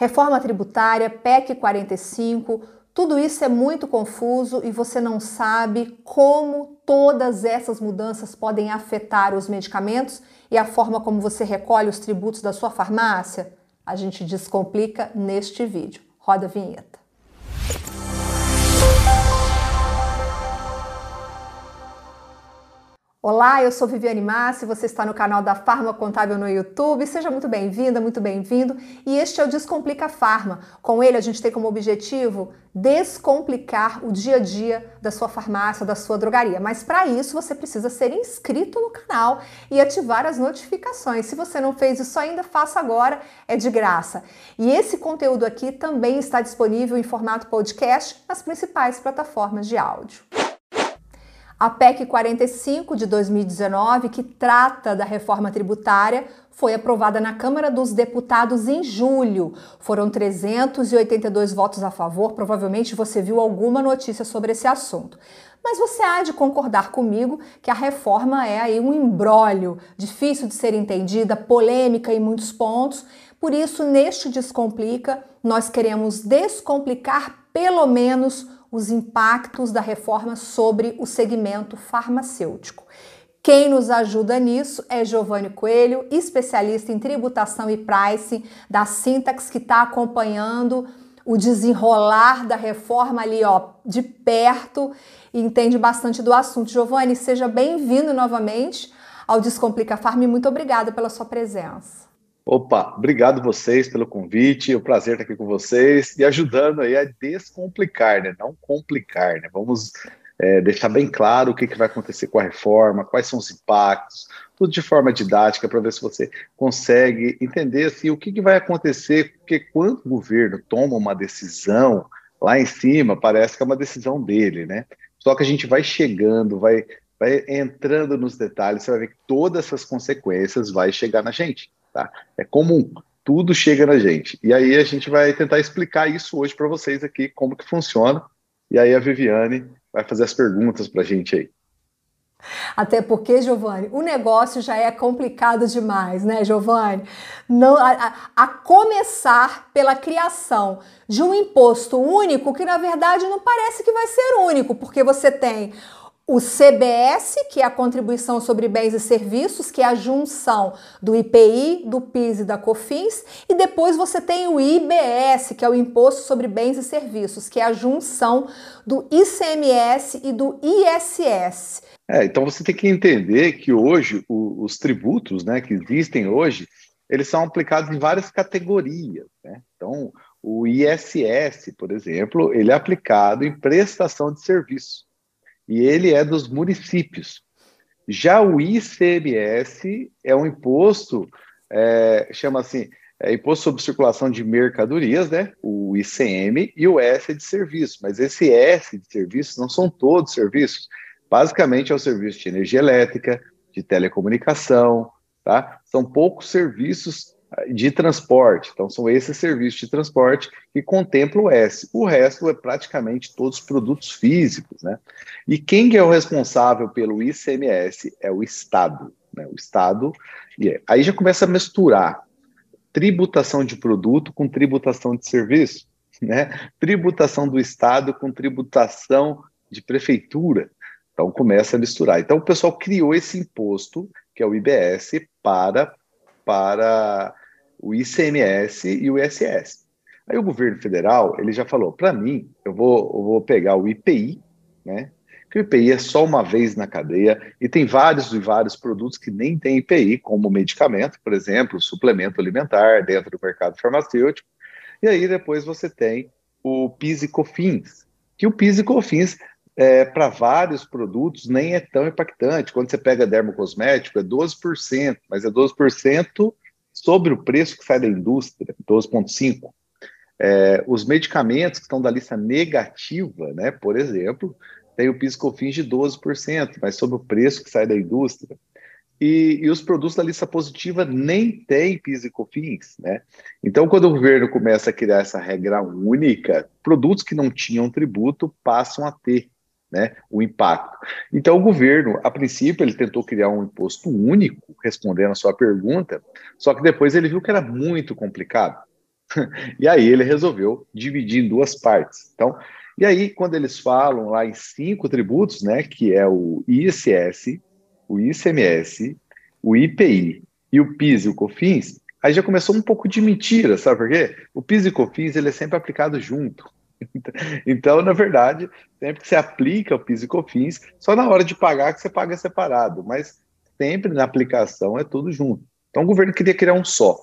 Reforma tributária, PEC 45, tudo isso é muito confuso e você não sabe como todas essas mudanças podem afetar os medicamentos e a forma como você recolhe os tributos da sua farmácia? A gente descomplica neste vídeo. Roda a vinheta. Olá, eu sou Viviane Massi, você está no canal da Farma Contábil no YouTube. Seja muito bem-vinda, muito bem-vindo. E este é o Descomplica Farma. Com ele a gente tem como objetivo descomplicar o dia a dia da sua farmácia, da sua drogaria. Mas para isso você precisa ser inscrito no canal e ativar as notificações. Se você não fez isso ainda, faça agora, é de graça. E esse conteúdo aqui também está disponível em formato podcast nas principais plataformas de áudio. A PEC 45 de 2019, que trata da reforma tributária, foi aprovada na Câmara dos Deputados em julho. Foram 382 votos a favor. Provavelmente você viu alguma notícia sobre esse assunto. Mas você há de concordar comigo que a reforma é aí um embrólio, difícil de ser entendida, polêmica em muitos pontos. Por isso, neste Descomplica, nós queremos descomplicar pelo menos os impactos da reforma sobre o segmento farmacêutico. Quem nos ajuda nisso é Giovanni Coelho, especialista em tributação e pricing da Syntax, que está acompanhando o desenrolar da reforma ali, ó, de perto e entende bastante do assunto. Giovanni, seja bem-vindo novamente ao Descomplica Farm e muito obrigada pela sua presença. Opa, obrigado vocês pelo convite, é um prazer estar aqui com vocês e ajudando aí a descomplicar, né? Não complicar, né? Vamos é, deixar bem claro o que, que vai acontecer com a reforma, quais são os impactos, tudo de forma didática para ver se você consegue entender assim, o que, que vai acontecer, porque quando o governo toma uma decisão lá em cima, parece que é uma decisão dele, né? Só que a gente vai chegando, vai, vai entrando nos detalhes, você vai ver que todas essas consequências vai chegar na gente. Tá? É comum, tudo chega na gente. E aí a gente vai tentar explicar isso hoje para vocês aqui, como que funciona. E aí a Viviane vai fazer as perguntas para a gente aí. Até porque, Giovanni, o negócio já é complicado demais, né, Giovanni? Não, a, a, começar pela criação de um imposto único que, na verdade, não parece que vai ser único, porque você tem o CBS, que é a contribuição sobre bens e serviços, que é a junção do IPI, do PIS e da COFINS, e depois você tem o IBS, que é o imposto sobre bens e serviços, que é a junção do ICMS e do ISS. É, então você tem que entender que hoje o, os tributos, né, que existem hoje, eles são aplicados em várias categorias, né? Então, o ISS, por exemplo, ele é aplicado em prestação de serviço e ele é dos municípios. Já o ICMS é um imposto, é, chama assim, é Imposto sobre Circulação de Mercadorias, né? O ICM, e o S é de serviço. Mas esse S de serviço não são todos serviços. Basicamente é o serviço de energia elétrica, de telecomunicação, tá? São poucos serviços de transporte. Então, são esses serviços de transporte que contemplam o S. O resto é praticamente todos os produtos físicos, né? E quem é o responsável pelo ICMS? É o Estado. Né? O Estado. E é. aí já começa a misturar tributação de produto com tributação de serviço, né? Tributação do Estado com tributação de prefeitura. Então começa a misturar. Então o pessoal criou esse imposto, que é o IBS, para para o ICMS e o ISS. Aí o governo federal, ele já falou, para mim, eu vou, eu vou pegar o IPI, né? Que o IPI é só uma vez na cadeia e tem vários e vários produtos que nem tem IPI, como medicamento, por exemplo, suplemento alimentar dentro do mercado farmacêutico. E aí depois você tem o PIS e COFINS, que o PIS e COFINS é, para vários produtos nem é tão impactante. Quando você pega dermocosmético, é 12%, mas é 12% sobre o preço que sai da indústria, 12,5%. É, os medicamentos que estão da lista negativa, né, por exemplo, tem o PIS/COFINS de 12%, mas sobre o preço que sai da indústria. E, e, os produtos da lista positiva nem têm PIS e COFINS, né? Então, quando o governo começa a criar essa regra única, produtos que não tinham tributo passam a ter né, o impacto. Então, o governo, a princípio, ele tentou criar um imposto único, respondendo a sua pergunta, só que depois ele viu que era muito complicado. e aí ele resolveu dividir em duas partes. Então, e aí, quando eles falam lá em cinco tributos, né, que é o ISS, o ICMS, o IPI e o PIS e o COFINS, aí já começou um pouco de mentira, sabe por quê? O PIS e o COFINS ele é sempre aplicado junto. Então, na verdade, sempre que você aplica o PIS e COFINS, só na hora de pagar que você paga separado, mas sempre na aplicação é tudo junto. Então, o governo queria criar um só,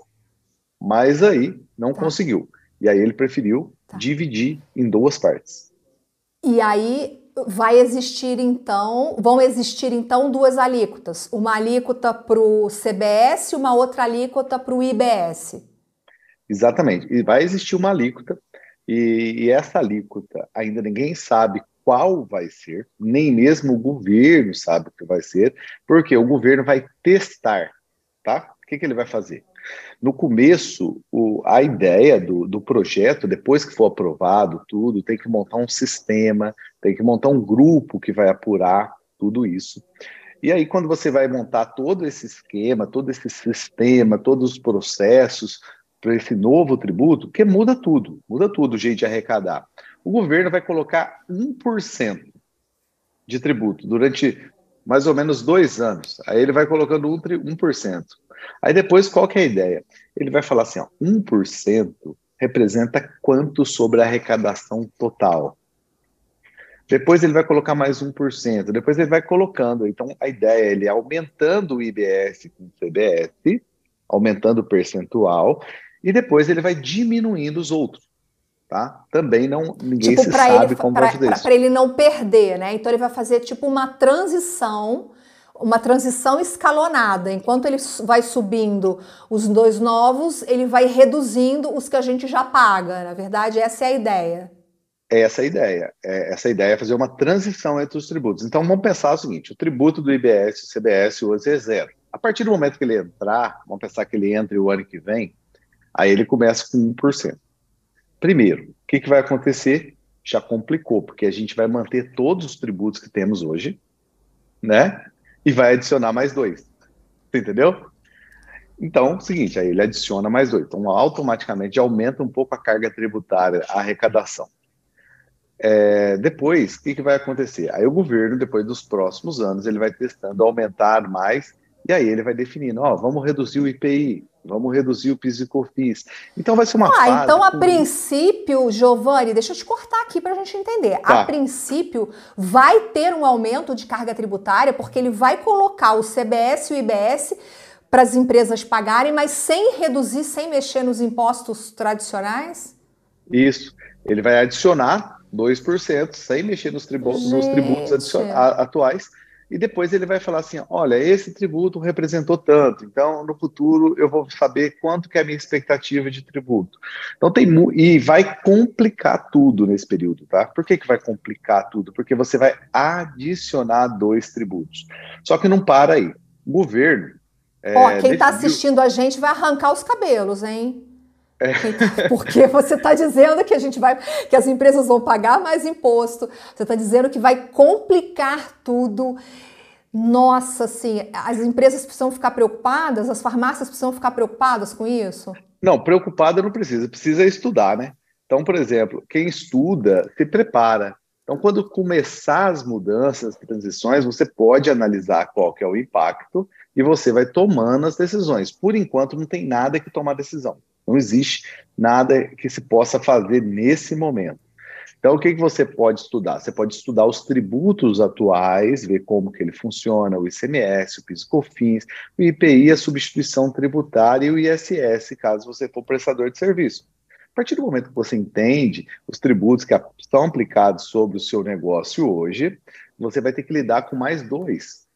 mas aí não tá. conseguiu. E aí ele preferiu tá. dividir em duas partes. E aí vai existir então, vão existir então duas alíquotas, uma alíquota para o CBS e uma outra alíquota para o IBS. Exatamente, e vai existir uma alíquota, e, e essa alíquota ainda ninguém sabe qual vai ser, nem mesmo o governo sabe o que vai ser, porque o governo vai testar, tá? O que, que ele vai fazer? No começo, o, a ideia do, do projeto, depois que for aprovado tudo, tem que montar um sistema, tem que montar um grupo que vai apurar tudo isso. E aí, quando você vai montar todo esse esquema, todo esse sistema, todos os processos para esse novo tributo, que muda tudo, muda tudo o jeito de arrecadar. O governo vai colocar 1% de tributo durante mais ou menos dois anos. Aí ele vai colocando 1%. Aí depois, qual que é a ideia? Ele vai falar assim, ó, 1% representa quanto sobre a arrecadação total. Depois ele vai colocar mais 1%, depois ele vai colocando. Então, a ideia é ele aumentando o IBS com o CBS, aumentando o percentual, e depois ele vai diminuindo os outros. Tá? Também não ninguém tipo, se sabe ele, como vai fazer isso. Para ele não perder, né? Então ele vai fazer tipo uma transição uma transição escalonada. Enquanto ele vai subindo os dois novos, ele vai reduzindo os que a gente já paga. Na verdade, essa é a ideia. É essa a ideia. É essa a ideia é fazer uma transição entre os tributos. Então vamos pensar o seguinte: o tributo do IBS e CBS hoje é zero. A partir do momento que ele entrar, vamos pensar que ele entre o ano que vem, aí ele começa com 1%. Primeiro, o que, que vai acontecer? Já complicou, porque a gente vai manter todos os tributos que temos hoje, né? e vai adicionar mais dois. Entendeu? Então, é seguinte, aí ele adiciona mais dois. Então, automaticamente aumenta um pouco a carga tributária, a arrecadação. É, depois, o que, que vai acontecer? Aí o governo, depois dos próximos anos, ele vai testando aumentar mais, e aí ele vai definindo, ó, vamos reduzir o IPI, Vamos reduzir o PIS e COFINS. Então vai ser uma ah, fase. Então, a princípio, Giovanni, deixa eu te cortar aqui para a gente entender. Tá. A princípio, vai ter um aumento de carga tributária, porque ele vai colocar o CBS e o IBS para as empresas pagarem, mas sem reduzir, sem mexer nos impostos tradicionais? Isso. Ele vai adicionar 2%, sem mexer nos, tribu nos tributos atuais e depois ele vai falar assim: olha, esse tributo representou tanto, então no futuro eu vou saber quanto que é a minha expectativa de tributo. Então tem e vai complicar tudo nesse período, tá? Por que, que vai complicar tudo? Porque você vai adicionar dois tributos. Só que não para aí. O governo. Ó, é, quem está assistindo a gente vai arrancar os cabelos, hein? É. Porque você está dizendo que a gente vai, que as empresas vão pagar mais imposto, você está dizendo que vai complicar tudo. Nossa, assim, as empresas precisam ficar preocupadas, as farmácias precisam ficar preocupadas com isso? Não, preocupada não precisa, precisa estudar, né? Então, por exemplo, quem estuda se prepara. Então, quando começar as mudanças, as transições, você pode analisar qual que é o impacto e você vai tomando as decisões. Por enquanto, não tem nada que tomar decisão. Não existe nada que se possa fazer nesse momento. Então, o que, que você pode estudar? Você pode estudar os tributos atuais, ver como que ele funciona, o ICMS, o PIS e COFINS, o IPI, a substituição tributária e o ISS, caso você for prestador de serviço. A partir do momento que você entende os tributos que estão aplicados sobre o seu negócio hoje, você vai ter que lidar com mais dois.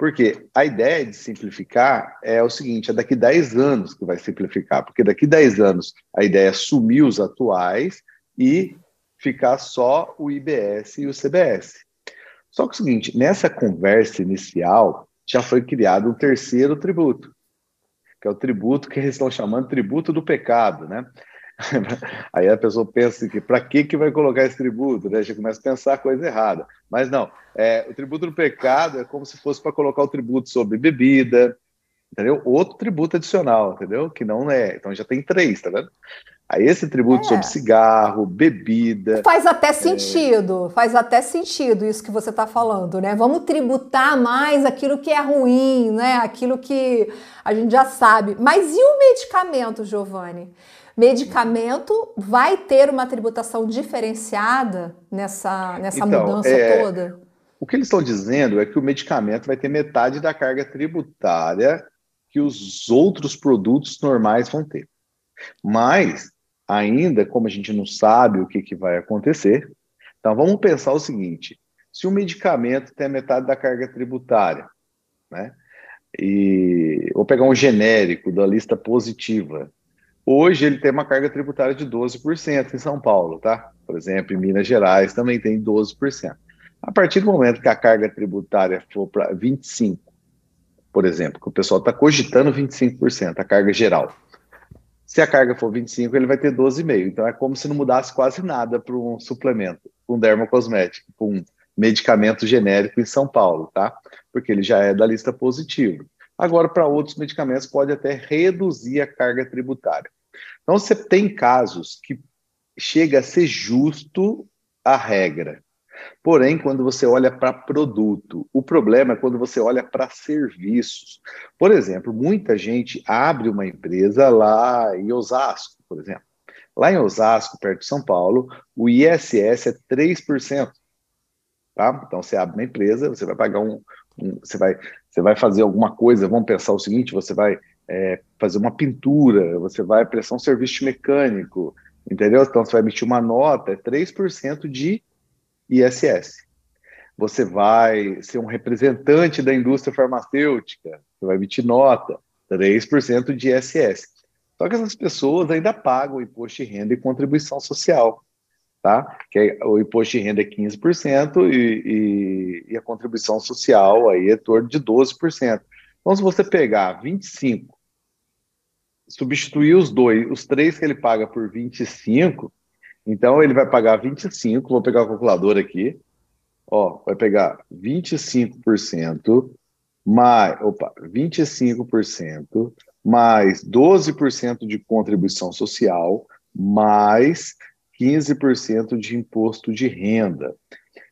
Porque a ideia de simplificar é o seguinte: é daqui 10 anos que vai simplificar, porque daqui 10 anos a ideia é sumir os atuais e ficar só o IBS e o CBS. Só que é o seguinte: nessa conversa inicial já foi criado um terceiro tributo, que é o tributo que eles estão chamando de tributo do pecado, né? Aí a pessoa pensa que para que que vai colocar esse tributo, né? Já começa a pensar coisa errada. Mas não, é, o tributo do pecado é como se fosse para colocar o tributo sobre bebida, entendeu? Outro tributo adicional, entendeu? Que não é. Então já tem três, tá vendo? Aí esse tributo é. sobre cigarro, bebida. Faz até é. sentido, é... faz até sentido isso que você está falando, né? Vamos tributar mais aquilo que é ruim, né? Aquilo que a gente já sabe. Mas e o medicamento, Giovanni? Medicamento vai ter uma tributação diferenciada nessa, nessa então, mudança é... toda? O que eles estão dizendo é que o medicamento vai ter metade da carga tributária que os outros produtos normais vão ter. Mas ainda, como a gente não sabe o que, que vai acontecer, então vamos pensar o seguinte: se o medicamento tem metade da carga tributária, né? E vou pegar um genérico da lista positiva. Hoje ele tem uma carga tributária de 12% em São Paulo, tá? Por exemplo, em Minas Gerais também tem 12%. A partir do momento que a carga tributária for para 25%, por exemplo, que o pessoal está cogitando 25%, a carga geral. Se a carga for 25, ele vai ter 12,5. Então é como se não mudasse quase nada para um suplemento, um dermocosmético, um medicamento genérico em São Paulo, tá? Porque ele já é da lista positiva. Agora, para outros medicamentos, pode até reduzir a carga tributária. Então, você tem casos que chega a ser justo a regra. Porém, quando você olha para produto, o problema é quando você olha para serviços. Por exemplo, muita gente abre uma empresa lá em Osasco, por exemplo. Lá em Osasco, perto de São Paulo, o ISS é 3%. Tá? Então, você abre uma empresa, você vai pagar um, você, vai, você vai fazer alguma coisa, vamos pensar o seguinte, você vai é, fazer uma pintura, você vai prestar um serviço mecânico, entendeu? Então, você vai emitir uma nota, é 3% de ISS. Você vai ser um representante da indústria farmacêutica, você vai emitir nota, 3% de ISS. Só que essas pessoas ainda pagam imposto de renda e contribuição social, tá? Que é, o imposto de renda é 15% e, e, e a contribuição social aí é torno de 12%. Então, se você pegar 25, substituir os dois, os três que ele paga por 25, então ele vai pagar 25, vou pegar a calculadora aqui. Ó, vai pegar 25% mais, opa, 25% mais 12% de contribuição social mais 15% de imposto de renda.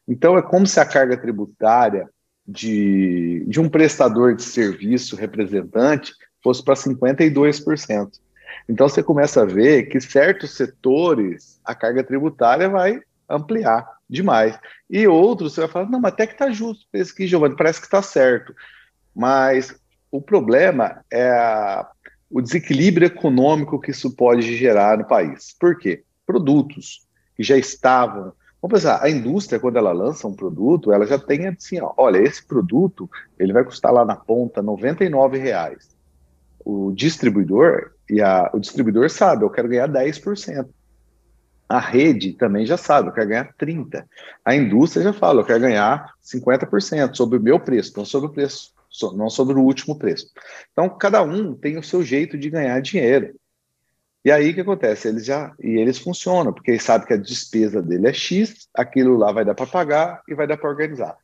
Então é como se a carga tributária de, de um prestador de serviço representante fosse para 52%. Então você começa a ver que certos setores a carga tributária vai ampliar demais. E outros você vai falar, não, mas até que está justo esse aqui, Giovanni, parece que está certo. Mas o problema é a, o desequilíbrio econômico que isso pode gerar no país. Por quê? Produtos que já estavam. Vamos pensar, a indústria, quando ela lança um produto, ela já tem assim, ó, olha, esse produto ele vai custar lá na ponta R$ reais. O distribuidor, e a, o distribuidor sabe, eu quero ganhar 10%. A rede também já sabe, eu quero ganhar 30%. A indústria já fala, eu quero ganhar 50% sobre o meu preço, não sobre o preço, não sobre o último preço. Então, cada um tem o seu jeito de ganhar dinheiro. E aí o que acontece? Eles já e eles funcionam, porque eles sabem que a despesa dele é X, aquilo lá vai dar para pagar e vai dar para organizar.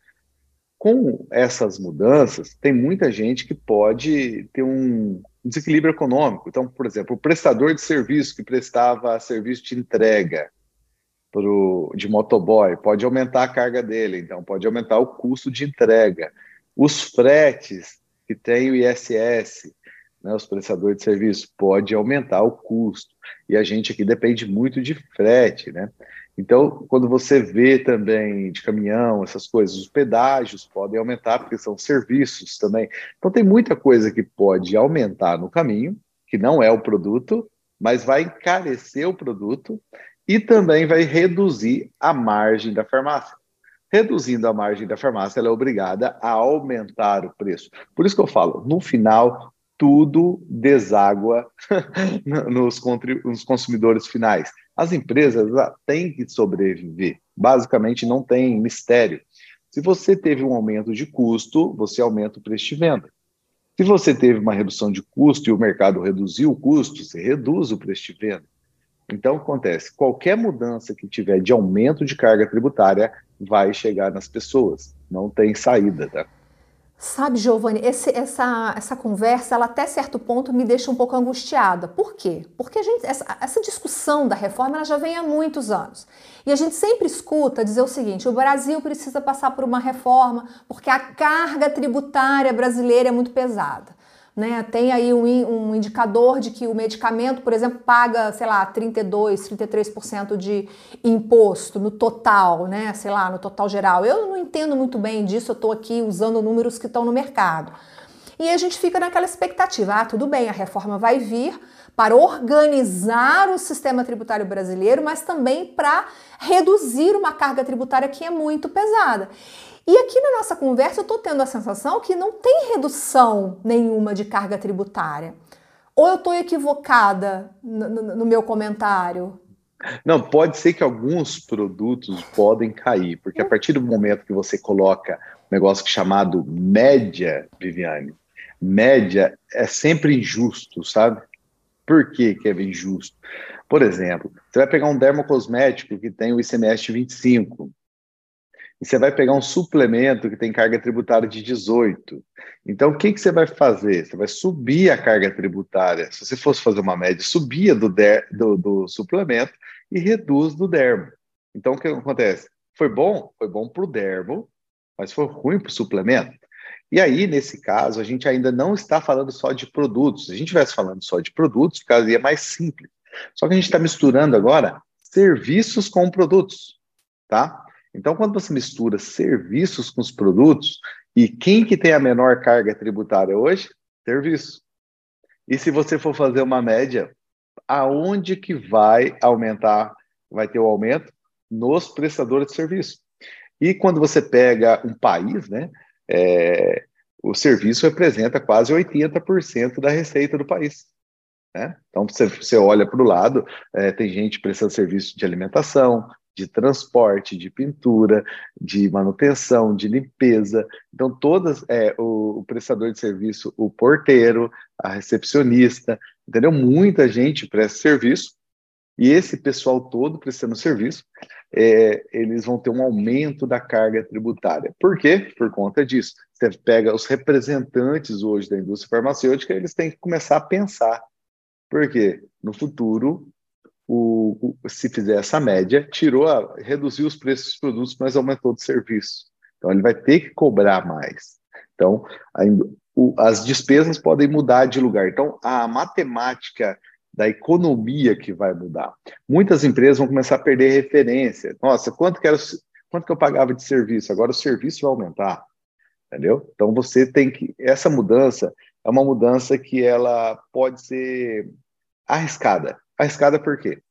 Com essas mudanças, tem muita gente que pode ter um desequilíbrio econômico. Então, por exemplo, o prestador de serviço que prestava serviço de entrega pro, de motoboy pode aumentar a carga dele, então pode aumentar o custo de entrega. Os fretes que tem o ISS, né, os prestadores de serviço, pode aumentar o custo. E a gente aqui depende muito de frete, né? Então, quando você vê também de caminhão, essas coisas, os pedágios podem aumentar, porque são serviços também. Então, tem muita coisa que pode aumentar no caminho, que não é o produto, mas vai encarecer o produto e também vai reduzir a margem da farmácia. Reduzindo a margem da farmácia, ela é obrigada a aumentar o preço. Por isso que eu falo, no final, tudo deságua nos, nos consumidores finais. As empresas têm que sobreviver. Basicamente, não tem mistério. Se você teve um aumento de custo, você aumenta o preço de venda. Se você teve uma redução de custo e o mercado reduziu o custo, você reduz o preço de venda. Então, acontece, qualquer mudança que tiver de aumento de carga tributária vai chegar nas pessoas. Não tem saída, tá? Sabe, Giovanni, esse, essa, essa conversa, ela até certo ponto me deixa um pouco angustiada. Por quê? Porque a gente, essa, essa discussão da reforma ela já vem há muitos anos. E a gente sempre escuta dizer o seguinte: o Brasil precisa passar por uma reforma porque a carga tributária brasileira é muito pesada. Né? Tem aí um, um, indicador de que o medicamento, por exemplo, paga, sei lá, 32, 33% de imposto no total, né? Sei lá, no total geral. Eu não entendo muito bem disso, eu estou aqui usando números que estão no mercado. E a gente fica naquela expectativa: ah, tudo bem, a reforma vai vir para organizar o sistema tributário brasileiro, mas também para reduzir uma carga tributária que é muito pesada. E aqui na nossa conversa eu estou tendo a sensação que não tem redução nenhuma de carga tributária. Ou eu estou equivocada no, no, no meu comentário? Não, pode ser que alguns produtos podem cair, porque a partir do momento que você coloca um negócio chamado média, Viviane, média é sempre injusto, sabe? Por que, que é injusto? Por exemplo, você vai pegar um dermocosmético que tem o ICMS 25, e você vai pegar um suplemento que tem carga tributária de 18. Então, o que, que você vai fazer? Você vai subir a carga tributária. Se você fosse fazer uma média, subia do, der, do, do suplemento e reduz do dermo. Então, o que acontece? Foi bom? Foi bom para o dermo, mas foi ruim para o suplemento. E aí, nesse caso, a gente ainda não está falando só de produtos. Se a gente estivesse falando só de produtos, ficaria mais simples. Só que a gente está misturando agora serviços com produtos, tá? Então, quando você mistura serviços com os produtos, e quem que tem a menor carga tributária hoje? Serviço. E se você for fazer uma média, aonde que vai aumentar, vai ter o aumento? Nos prestadores de serviço. E quando você pega um país, né, é, o serviço representa quase 80% da receita do país. Né? Então, você, você olha para o lado, é, tem gente prestando serviço de alimentação, de transporte, de pintura, de manutenção, de limpeza. Então, todas, é, o, o, prestador de serviço, o porteiro, a recepcionista, entendeu? Muita gente presta serviço e esse pessoal todo prestando serviço, é, eles vão ter um aumento da carga tributária. Por quê? Por conta disso. Você pega os representantes hoje da indústria farmacêutica, eles têm que começar a pensar. Por quê? No futuro, o, o, se fizer essa média, tirou, a, reduziu os preços dos produtos, mas aumentou o serviço. Então, ele vai ter que cobrar mais. Então, a, o, as despesas podem mudar de lugar. Então, a matemática da economia que vai mudar. Muitas empresas vão começar a perder referência. Nossa, quanto que, era, quanto que eu pagava de serviço? Agora o serviço vai aumentar. Entendeu? Então, você tem que... Essa mudança é uma mudança que ela pode ser arriscada Arriscada por quê?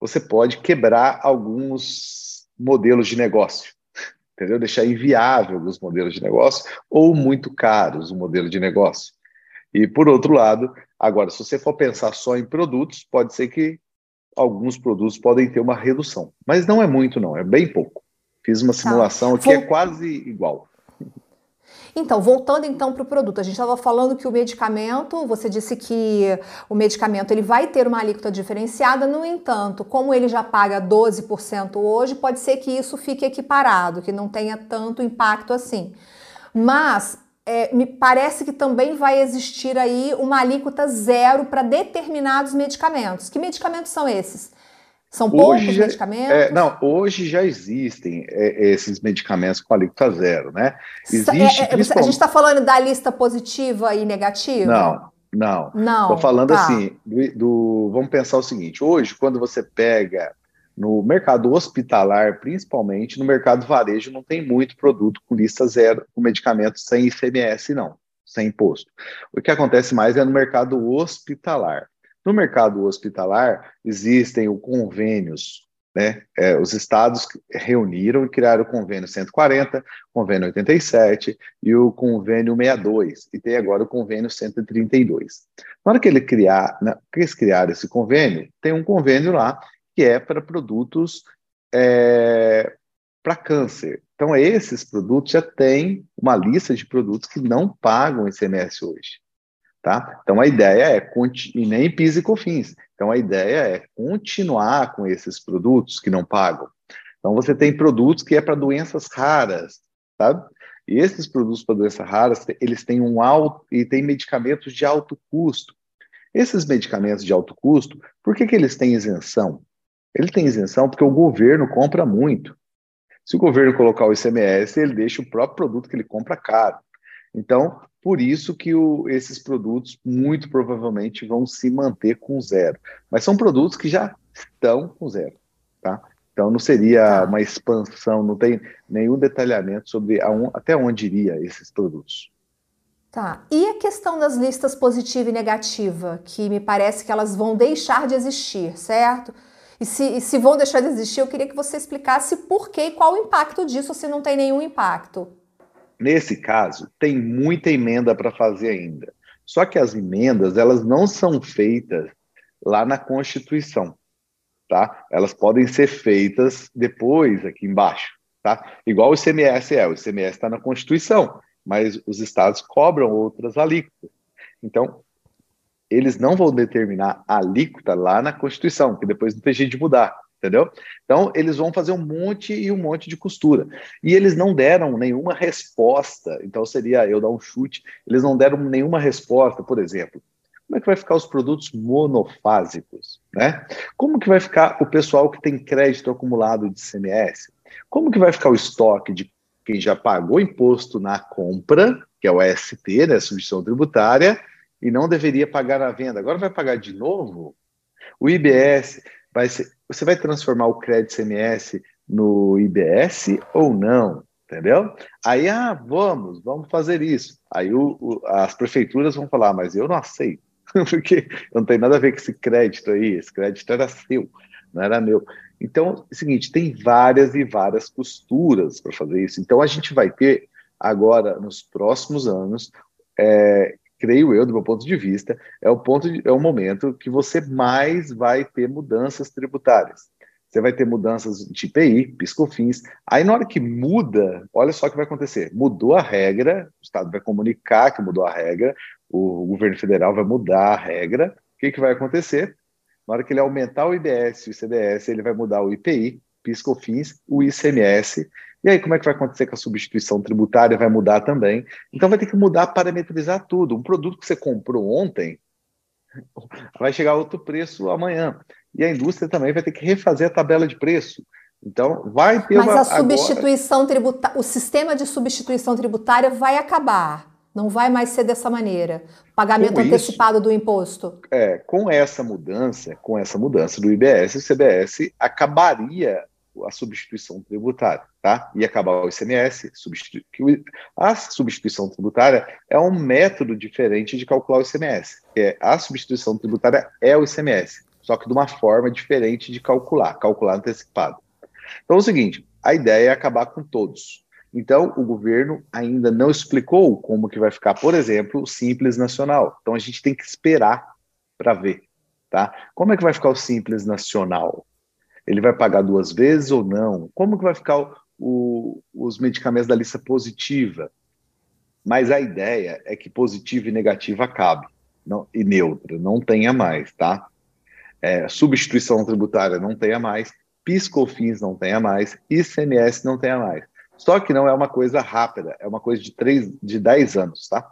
Você pode quebrar alguns modelos de negócio, entendeu? Deixar inviável alguns modelos de negócio ou muito caros o modelo de negócio. E por outro lado, agora, se você for pensar só em produtos, pode ser que alguns produtos podem ter uma redução, mas não é muito, não, é bem pouco. Fiz uma tá. simulação tá. que é quase igual. Então, voltando então para o produto, a gente estava falando que o medicamento, você disse que o medicamento ele vai ter uma alíquota diferenciada, no entanto, como ele já paga 12% hoje, pode ser que isso fique equiparado, que não tenha tanto impacto assim. Mas é, me parece que também vai existir aí uma alíquota zero para determinados medicamentos. Que medicamentos são esses? São poucos hoje, medicamentos? É, não, hoje já existem é, esses medicamentos com alíquota zero, né? Existe, é, é, A gente está falando da lista positiva e negativa? Não, não. Não. Estou falando tá. assim, do, do, vamos pensar o seguinte: hoje, quando você pega no mercado hospitalar, principalmente, no mercado varejo, não tem muito produto com lista zero, com medicamentos sem ICMS, não, sem imposto. O que acontece mais é no mercado hospitalar. No mercado hospitalar, existem os convênios, né? É, os estados reuniram e criaram o convênio 140, convênio 87 e o convênio 62, e tem agora o convênio 132. Na hora que, ele criar, na, que eles criaram esse convênio, tem um convênio lá que é para produtos é, para câncer. Então, esses produtos já têm uma lista de produtos que não pagam ICMS hoje. Tá? Então a ideia é e nem PIS e COFINS. Então a ideia é continuar com esses produtos que não pagam. Então você tem produtos que é para doenças raras, sabe? E esses produtos para doenças raras, eles têm um alto e têm medicamentos de alto custo. Esses medicamentos de alto custo, por que, que eles têm isenção? Ele tem isenção porque o governo compra muito. Se o governo colocar o ICMS, ele deixa o próprio produto que ele compra caro. Então, por isso que o, esses produtos muito provavelmente vão se manter com zero. Mas são produtos que já estão com zero, tá? Então não seria tá. uma expansão, não tem nenhum detalhamento sobre até onde iria esses produtos. Tá. E a questão das listas positiva e negativa, que me parece que elas vão deixar de existir, certo? E se, e se vão deixar de existir, eu queria que você explicasse por que e qual o impacto disso, se não tem nenhum impacto. Nesse caso, tem muita emenda para fazer ainda. Só que as emendas, elas não são feitas lá na Constituição, tá? Elas podem ser feitas depois, aqui embaixo, tá? Igual o ICMS é, o ICMS está na Constituição, mas os estados cobram outras alíquotas. Então, eles não vão determinar a alíquota lá na Constituição, que depois não tem jeito de mudar entendeu? Então, eles vão fazer um monte e um monte de costura. E eles não deram nenhuma resposta, então seria eu dar um chute, eles não deram nenhuma resposta, por exemplo, como é que vai ficar os produtos monofásicos, né? Como que vai ficar o pessoal que tem crédito acumulado de CMS? Como que vai ficar o estoque de quem já pagou imposto na compra, que é o ST, né, substituição tributária, e não deveria pagar na venda. Agora vai pagar de novo? O IBS vai ser, você vai transformar o crédito CMS no IBS ou não? Entendeu? Aí, ah, vamos, vamos fazer isso. Aí o, o, as prefeituras vão falar, mas eu não aceito, porque não tem nada a ver com esse crédito aí, esse crédito era seu, não era meu. Então, é o seguinte, tem várias e várias costuras para fazer isso. Então, a gente vai ter agora, nos próximos anos, é, creio eu, do meu ponto de vista, é o ponto de, é o momento que você mais vai ter mudanças tributárias. Você vai ter mudanças de IPI, piscofins. Aí na hora que muda, olha só o que vai acontecer. Mudou a regra, o Estado vai comunicar que mudou a regra, o governo federal vai mudar a regra. O que, que vai acontecer? Na hora que ele aumentar o IBS e o ICBS, ele vai mudar o IPI, piscofins, o ICMS e aí, como é que vai acontecer com a substituição tributária? Vai mudar também. Então, vai ter que mudar, parametrizar tudo. Um produto que você comprou ontem vai chegar a outro preço amanhã. E a indústria também vai ter que refazer a tabela de preço. Então, vai ter Mas uma. Mas a substituição tributária, o sistema de substituição tributária vai acabar. Não vai mais ser dessa maneira. Pagamento com antecipado isso, do imposto. É, com essa mudança, com essa mudança do IBS, o CBS acabaria a substituição tributária, tá? E acabar o ICMS, substitu... a substituição tributária é um método diferente de calcular o ICMS. É, a substituição tributária é o ICMS, só que de uma forma diferente de calcular, calcular antecipado. Então é o seguinte, a ideia é acabar com todos. Então, o governo ainda não explicou como que vai ficar, por exemplo, o Simples Nacional. Então, a gente tem que esperar para ver, tá? Como é que vai ficar o Simples Nacional? Ele vai pagar duas vezes ou não? Como que vai ficar o, o, os medicamentos da lista positiva? Mas a ideia é que positiva e negativa acabe, não, e neutra, não tenha mais, tá? É, substituição tributária não tenha mais, piscofins não tenha mais, ICMS não tenha mais. Só que não é uma coisa rápida, é uma coisa de três, de 10 anos, tá?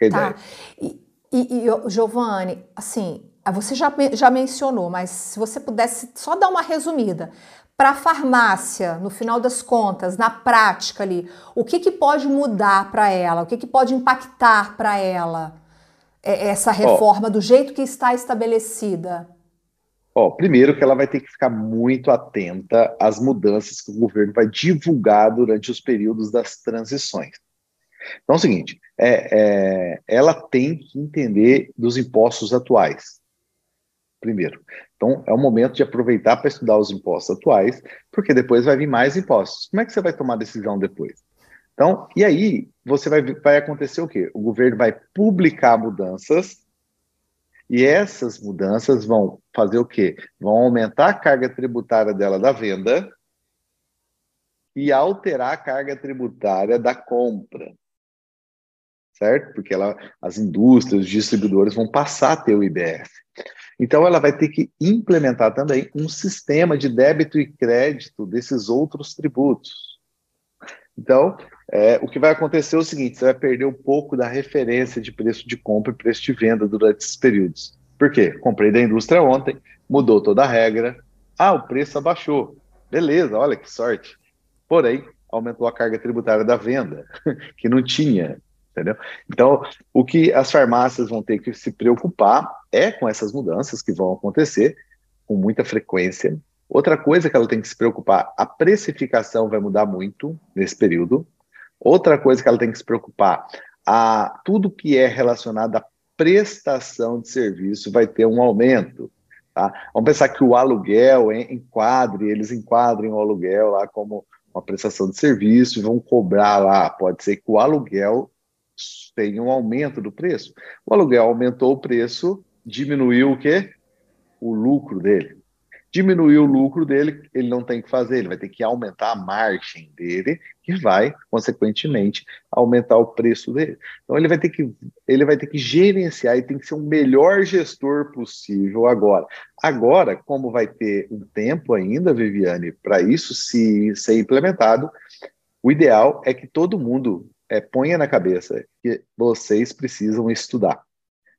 É tá. E, e, e Giovanni, assim, você já, já mencionou, mas se você pudesse só dar uma resumida. Para a farmácia, no final das contas, na prática ali, o que, que pode mudar para ela? O que, que pode impactar para ela é, essa reforma oh, do jeito que está estabelecida? Ó, primeiro que ela vai ter que ficar muito atenta às mudanças que o governo vai divulgar durante os períodos das transições. Então é o seguinte, é, é, ela tem que entender dos impostos atuais primeiro. Então, é o momento de aproveitar para estudar os impostos atuais, porque depois vai vir mais impostos. Como é que você vai tomar decisão depois? Então, e aí você vai, vai acontecer o quê? O governo vai publicar mudanças e essas mudanças vão fazer o quê? Vão aumentar a carga tributária dela da venda e alterar a carga tributária da compra. Certo? Porque ela, as indústrias, os distribuidores vão passar a ter o IBS. Então, ela vai ter que implementar também um sistema de débito e crédito desses outros tributos. Então, é, o que vai acontecer é o seguinte: você vai perder um pouco da referência de preço de compra e preço de venda durante esses períodos. Por quê? Comprei da indústria ontem, mudou toda a regra. Ah, o preço abaixou. Beleza, olha que sorte. Porém, aumentou a carga tributária da venda, que não tinha, entendeu? Então, o que as farmácias vão ter que se preocupar é com essas mudanças que vão acontecer com muita frequência. Outra coisa que ela tem que se preocupar, a precificação vai mudar muito nesse período. Outra coisa que ela tem que se preocupar, a tudo que é relacionado à prestação de serviço vai ter um aumento. Tá? Vamos pensar que o aluguel enquadre, eles enquadrem o aluguel lá como uma prestação de serviço vão cobrar lá. Pode ser que o aluguel tenha um aumento do preço. O aluguel aumentou o preço, diminuiu o quê? O lucro dele. Diminuiu o lucro dele, ele não tem que fazer, ele vai ter que aumentar a margem dele, que vai, consequentemente, aumentar o preço dele. Então ele vai ter que, ele vai ter que gerenciar e tem que ser o melhor gestor possível agora. Agora, como vai ter um tempo ainda, Viviane, para isso se ser implementado, o ideal é que todo mundo é, ponha na cabeça que vocês precisam estudar.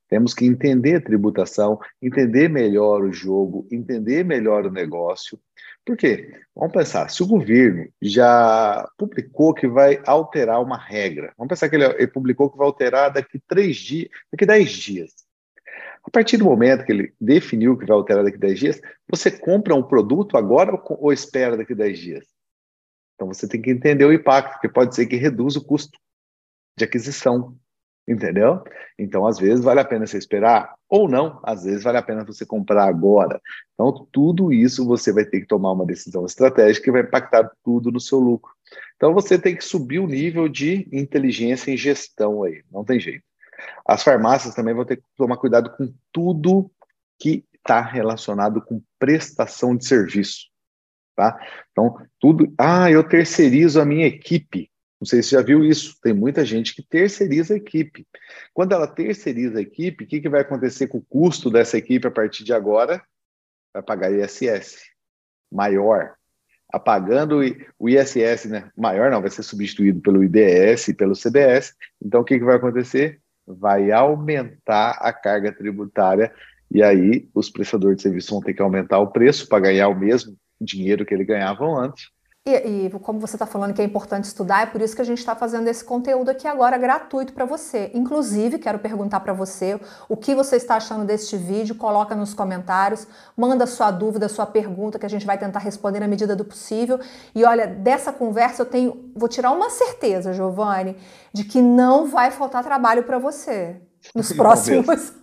Temos que entender a tributação, entender melhor o jogo, entender melhor o negócio. Por quê? Vamos pensar, se o governo já publicou que vai alterar uma regra, vamos pensar que ele, ele publicou que vai alterar daqui três dias, daqui dez dias. A partir do momento que ele definiu que vai alterar daqui dez dias, você compra um produto agora ou espera daqui dez dias? Então você tem que entender o impacto, porque pode ser que reduza o custo de aquisição Entendeu? Então, às vezes, vale a pena você esperar, ou não, às vezes vale a pena você comprar agora. Então, tudo isso você vai ter que tomar uma decisão estratégica que vai impactar tudo no seu lucro. Então, você tem que subir o nível de inteligência em gestão aí, não tem jeito. As farmácias também vão ter que tomar cuidado com tudo que está relacionado com prestação de serviço. Tá? Então, tudo. Ah, eu terceirizo a minha equipe. Não sei se você já viu isso. Tem muita gente que terceiriza a equipe. Quando ela terceiriza a equipe, o que, que vai acontecer com o custo dessa equipe a partir de agora? Vai pagar ISS maior. Apagando o ISS né, maior, não, vai ser substituído pelo IDS e pelo CBS. Então, o que, que vai acontecer? Vai aumentar a carga tributária e aí os prestadores de serviço vão ter que aumentar o preço para ganhar o mesmo dinheiro que eles ganhavam antes e, e, como você está falando que é importante estudar, é por isso que a gente está fazendo esse conteúdo aqui agora gratuito para você. Inclusive, quero perguntar para você o que você está achando deste vídeo, coloca nos comentários, manda sua dúvida, sua pergunta, que a gente vai tentar responder na medida do possível. E olha, dessa conversa eu tenho, vou tirar uma certeza, Giovanni, de que não vai faltar trabalho para você nos próximos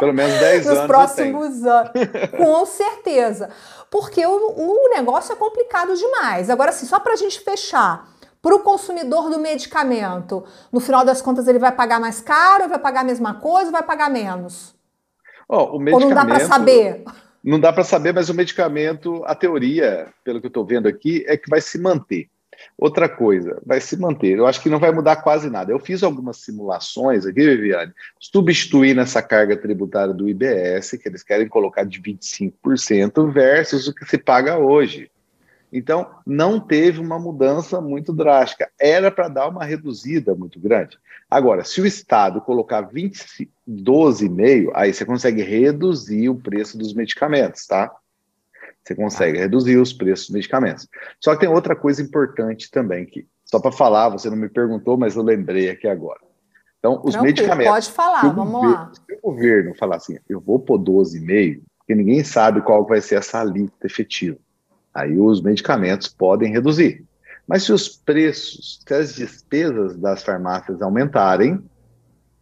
Pelo menos 10 anos. Nos próximos anos. Com certeza porque o, o negócio é complicado demais. Agora, assim, só para a gente fechar, para o consumidor do medicamento, no final das contas, ele vai pagar mais caro, vai pagar a mesma coisa, vai pagar menos? Oh, o medicamento, ou não dá para saber? Não dá para saber, mas o medicamento, a teoria, pelo que eu estou vendo aqui, é que vai se manter. Outra coisa, vai se manter. Eu acho que não vai mudar quase nada. Eu fiz algumas simulações aqui, Viviane, substituindo essa carga tributária do IBS, que eles querem colocar de 25%, versus o que se paga hoje. Então, não teve uma mudança muito drástica. Era para dar uma reduzida muito grande. Agora, se o Estado colocar 12,5, aí você consegue reduzir o preço dos medicamentos, tá? Você consegue reduzir os preços dos medicamentos. Só que tem outra coisa importante também, que só para falar, você não me perguntou, mas eu lembrei aqui agora. Então, os medicamentos. Pode falar, vamos governo, lá. Se o governo falar assim, eu vou pôr 12,5, porque ninguém sabe qual vai ser essa alíquota efetiva. Aí os medicamentos podem reduzir. Mas se os preços, se as despesas das farmácias aumentarem,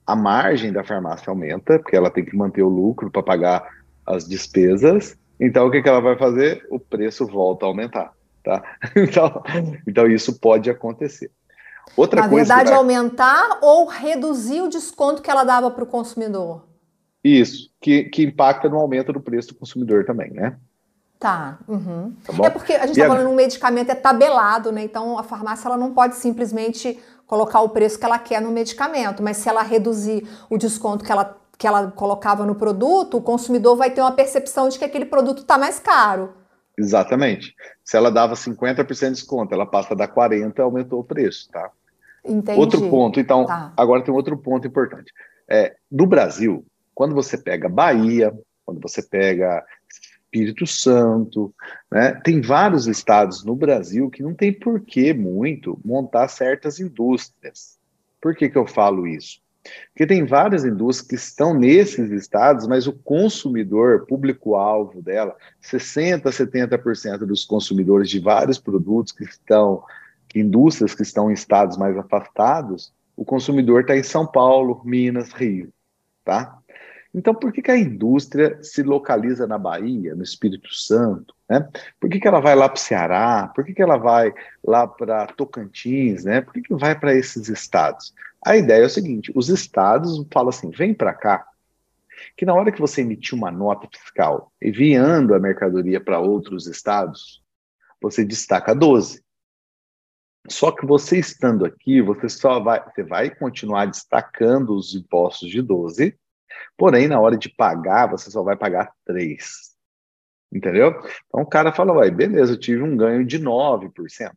a margem da farmácia aumenta, porque ela tem que manter o lucro para pagar as despesas, então, o que, que ela vai fazer? O preço volta a aumentar. Tá? Então, então isso pode acontecer. Outra Na coisa verdade, vai... aumentar ou reduzir o desconto que ela dava para o consumidor? Isso, que, que impacta no aumento do preço do consumidor também, né? Tá. Uhum. tá é porque a gente está falando de um medicamento é tabelado, né? Então a farmácia ela não pode simplesmente colocar o preço que ela quer no medicamento, mas se ela reduzir o desconto que ela que ela colocava no produto, o consumidor vai ter uma percepção de que aquele produto está mais caro. Exatamente. Se ela dava 50% de desconto, ela passa a dar 40%, aumentou o preço, tá? Entendi. Outro ponto, então, tá. agora tem outro ponto importante. É, no Brasil, quando você pega Bahia, quando você pega Espírito Santo, né, tem vários estados no Brasil que não tem por que muito montar certas indústrias. Por que, que eu falo isso? Porque tem várias indústrias que estão nesses estados, mas o consumidor, público-alvo dela, 60%, 70% dos consumidores de vários produtos que estão, indústrias que estão em estados mais afastados, o consumidor está em São Paulo, Minas, Rio, tá? Então, por que, que a indústria se localiza na Bahia, no Espírito Santo? Né? Por que, que ela vai lá para o Ceará? Por que, que ela vai lá para Tocantins? Né? Por que, que vai para esses estados? A ideia é o seguinte: os estados falam assim, vem para cá, que na hora que você emitir uma nota fiscal enviando a mercadoria para outros estados, você destaca 12. Só que você estando aqui, você só vai, você vai continuar destacando os impostos de 12, porém, na hora de pagar, você só vai pagar 3. Entendeu? Então o cara fala, vai, beleza, eu tive um ganho de 9%.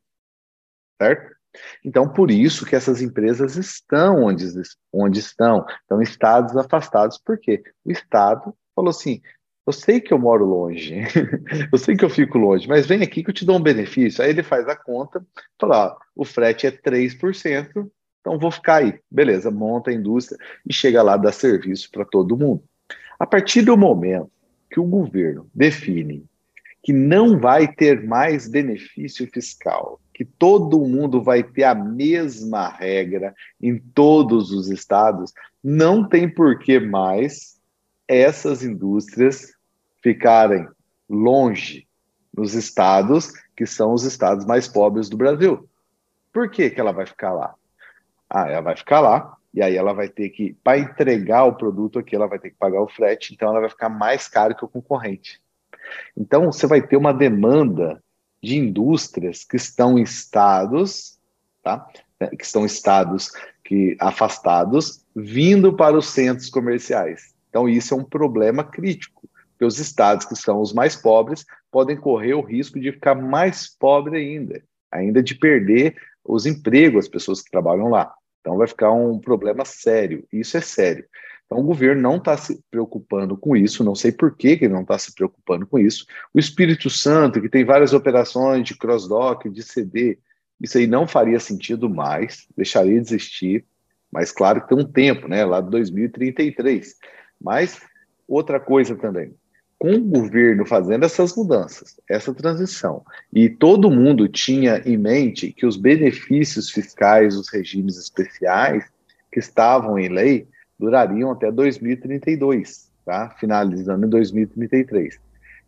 Certo? Então, por isso que essas empresas estão onde, onde estão, em estados afastados, porque o Estado falou assim: eu sei que eu moro longe, eu sei que eu fico longe, mas vem aqui que eu te dou um benefício. Aí ele faz a conta, fala: ó, o frete é 3%, então vou ficar aí. Beleza, monta a indústria e chega lá dar serviço para todo mundo. A partir do momento que o governo define que não vai ter mais benefício fiscal, que todo mundo vai ter a mesma regra em todos os estados, não tem por que mais essas indústrias ficarem longe nos estados que são os estados mais pobres do Brasil. Por que, que ela vai ficar lá? Ah, ela vai ficar lá, e aí ela vai ter que, para entregar o produto aqui, ela vai ter que pagar o frete, então ela vai ficar mais caro que o concorrente. Então, você vai ter uma demanda de indústrias que estão em estados, tá? que estão estados que, afastados, vindo para os centros comerciais. Então, isso é um problema crítico, porque os estados que são os mais pobres podem correr o risco de ficar mais pobre ainda, ainda de perder os empregos, as pessoas que trabalham lá. Então, vai ficar um problema sério. Isso é sério. Então, o governo não está se preocupando com isso, não sei por que, que ele não está se preocupando com isso. O Espírito Santo, que tem várias operações de cross-dock, de CD, isso aí não faria sentido mais, deixaria de existir, mas claro que tem um tempo, né, lá de 2033. Mas outra coisa também, com o governo fazendo essas mudanças, essa transição, e todo mundo tinha em mente que os benefícios fiscais, os regimes especiais que estavam em lei, durariam até 2032, tá? finalizando em 2033.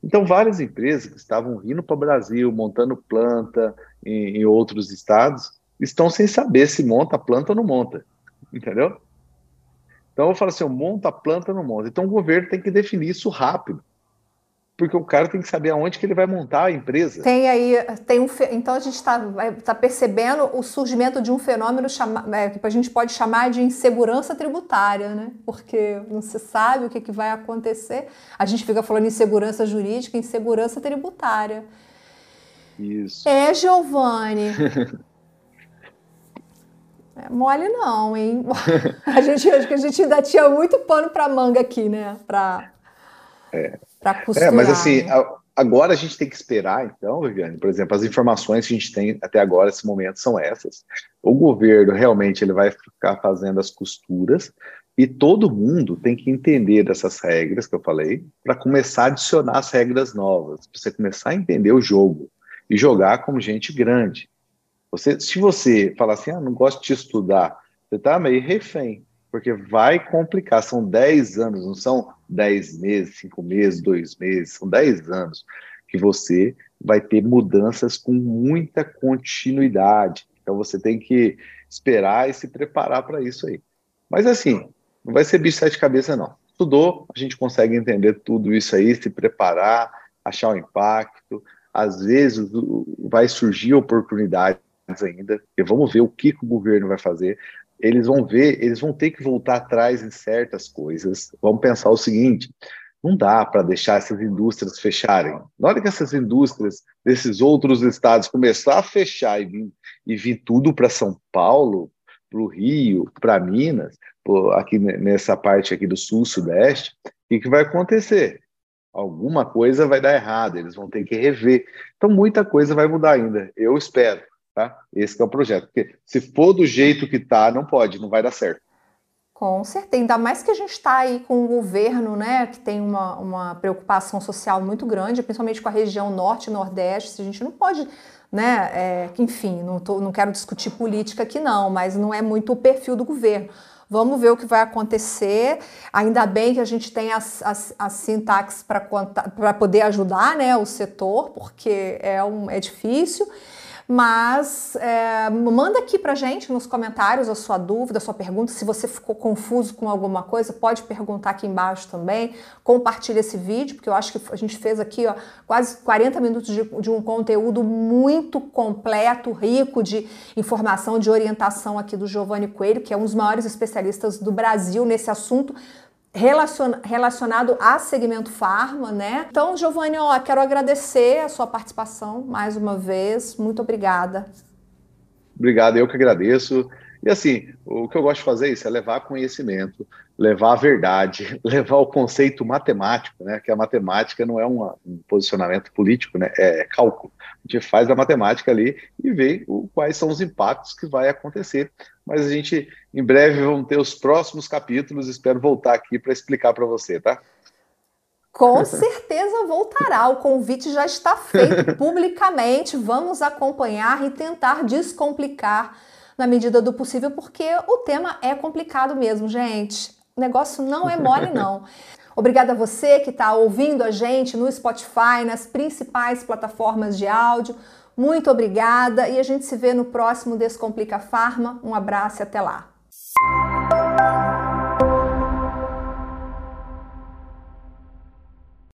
Então, várias empresas que estavam vindo para o Brasil, montando planta em, em, outros estados, estão sem saber se monta a planta ou não monta, entendeu? Então, eu falo assim, monta a planta ou não monta. Então, o governo tem que definir isso rápido porque o cara tem que saber aonde que ele vai montar a empresa. Tem aí, tem um, então a gente está tá percebendo o surgimento de um fenômeno chama, é, que a gente pode chamar de insegurança tributária, né? Porque não se sabe o que, que vai acontecer. A gente fica falando insegurança jurídica, insegurança tributária. Isso. É, Giovanni. É mole não, hein? A gente acho que a gente ainda tinha muito pano para manga aqui, né? Para é para costurar. É, mas assim, né? agora a gente tem que esperar, então, Viviane, por exemplo, as informações que a gente tem até agora, esse momento, são essas. O governo realmente ele vai ficar fazendo as costuras e todo mundo tem que entender dessas regras que eu falei para começar a adicionar as regras novas, para você começar a entender o jogo e jogar como gente grande. Você, se você falar assim, ah, não gosto de estudar, você está meio refém porque vai complicar. São 10 anos, não são 10 meses, 5 meses, 2 meses, são 10 anos que você vai ter mudanças com muita continuidade. Então você tem que esperar e se preparar para isso aí. Mas assim, não vai ser bicho sete cabeça, não. Estudou, a gente consegue entender tudo isso aí, se preparar, achar o impacto. Às vezes vai surgir oportunidades ainda, e vamos ver o que, que o governo vai fazer eles vão ver, eles vão ter que voltar atrás em certas coisas. Vamos pensar o seguinte: Não dá para deixar essas indústrias fecharem. Na hora que essas indústrias desses outros estados começar a fechar e vir, e vir tudo para São Paulo, para o Rio, para Minas, aqui nessa parte aqui do sul-sudeste, o que, que vai acontecer? Alguma coisa vai dar errado, eles vão ter que rever. Então, muita coisa vai mudar ainda, eu espero. Tá? Esse é o projeto. Porque se for do jeito que está, não pode, não vai dar certo. Com certeza, ainda mais que a gente está aí com um governo né, que tem uma, uma preocupação social muito grande, principalmente com a região norte e nordeste. A gente não pode, né? É, enfim, não, tô, não quero discutir política aqui, não, mas não é muito o perfil do governo. Vamos ver o que vai acontecer. Ainda bem que a gente tem as, as, as sintaxes para poder ajudar né, o setor, porque é, um, é difícil. Mas é, manda aqui pra gente nos comentários a sua dúvida, a sua pergunta. Se você ficou confuso com alguma coisa, pode perguntar aqui embaixo também. Compartilha esse vídeo, porque eu acho que a gente fez aqui ó, quase 40 minutos de, de um conteúdo muito completo, rico de informação, de orientação aqui do Giovanni Coelho, que é um dos maiores especialistas do Brasil nesse assunto relacionado a segmento farma, né? Então, Giovanni, ó, quero agradecer a sua participação mais uma vez. Muito obrigada. Obrigado, eu que agradeço. E assim, o que eu gosto de fazer é isso, é levar conhecimento, levar a verdade, levar o conceito matemático, né? Que a matemática não é uma, um posicionamento político, né? É cálculo. A gente faz a matemática ali e vê o, quais são os impactos que vai acontecer. Mas a gente, em breve, vamos ter os próximos capítulos. Espero voltar aqui para explicar para você, tá? Com certeza voltará. O convite já está feito publicamente. Vamos acompanhar e tentar descomplicar na medida do possível, porque o tema é complicado mesmo, gente. O negócio não é mole, não. Obrigada a você que está ouvindo a gente no Spotify, nas principais plataformas de áudio. Muito obrigada e a gente se vê no próximo Descomplica Farma. Um abraço e até lá.